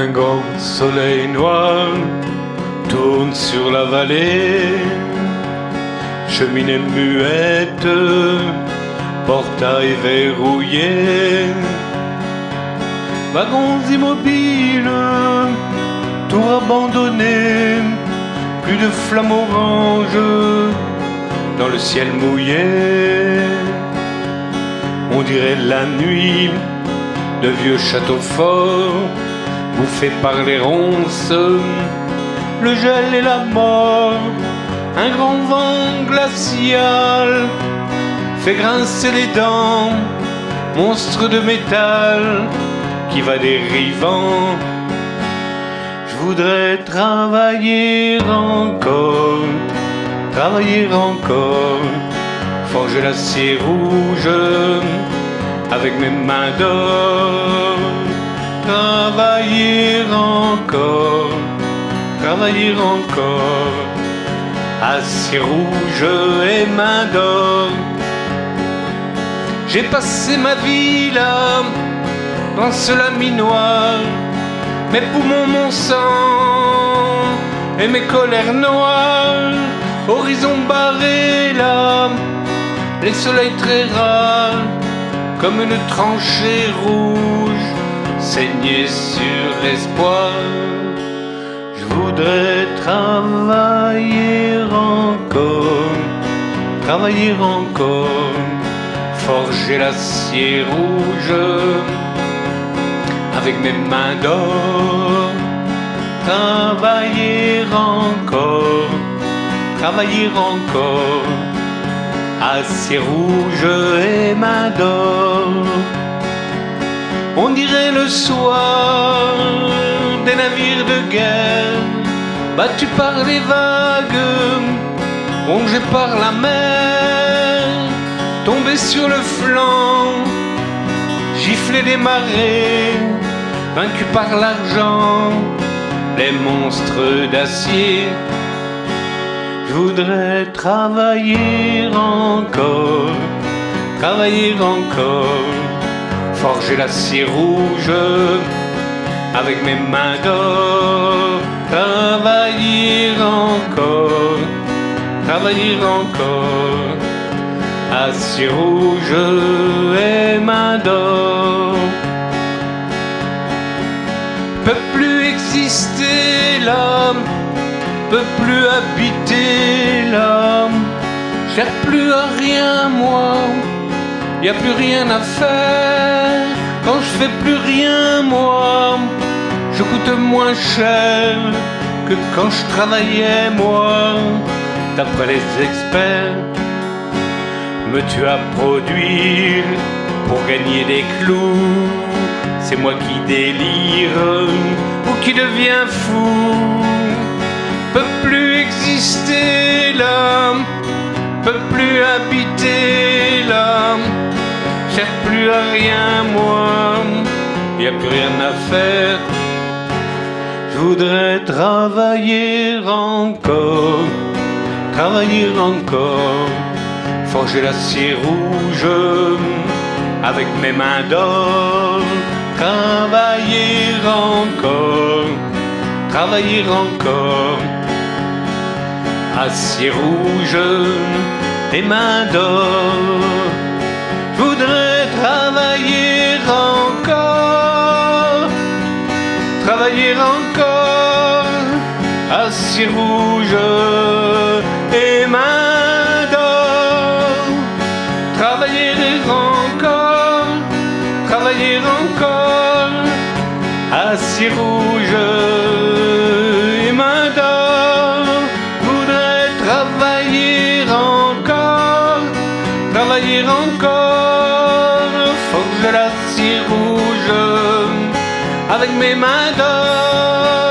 Un grand soleil noir tourne sur la vallée, cheminée muette, portail verrouillé, wagons immobiles, tout abandonné, plus de flammes oranges dans le ciel mouillé. On dirait la nuit de vieux châteaux forts bouffé par les ronces, le gel et la mort, un grand vent glacial fait grincer les dents, monstre de métal qui va dérivant. Je voudrais travailler encore, travailler encore, forger l'acier rouge avec mes mains d'or travailler encore, travailler encore, acier rouge et main d'or. J'ai passé ma vie là, dans ce laminoir, mes poumons, mon sang et mes colères noires, horizon barré là, les soleils très rares, comme une tranchée rouge saigner sur l'espoir. Je voudrais travailler encore, travailler encore, forger l'acier rouge avec mes mains d'or. Travailler encore, travailler encore, acier rouge et mains d'or on dirait le soir des navires de guerre, battus par les vagues, rongés par la mer, tombés sur le flanc, giflés des marées, vaincus par l'argent, les monstres d'acier. Je voudrais travailler encore, travailler encore forger l'acier rouge avec mes mains d'or, travailler encore, travailler encore, acier rouge et mains d'or. Peut plus exister l'homme, peut plus habiter l'homme, j'ai plus à rien moi y a plus rien à faire. Je fais plus rien, moi, je coûte moins cher que quand je travaillais, moi, d'après les experts. Me tu à produire pour gagner des clous. C'est moi qui délire ou qui devient fou. Peut plus exister là, peut plus habiter rien, moi, y a plus rien à faire. Je voudrais travailler encore, travailler encore, forger l'acier rouge avec mes mains d'or, travailler encore, travailler encore, acier rouge et mains d'or. Je voudrais travailler encore, assis rouge et main d'or, travailler encore, travailler encore, assis rouge et main d'or, voudrais travailler encore, travailler encore. De l'acier rouge avec mes mains d'or.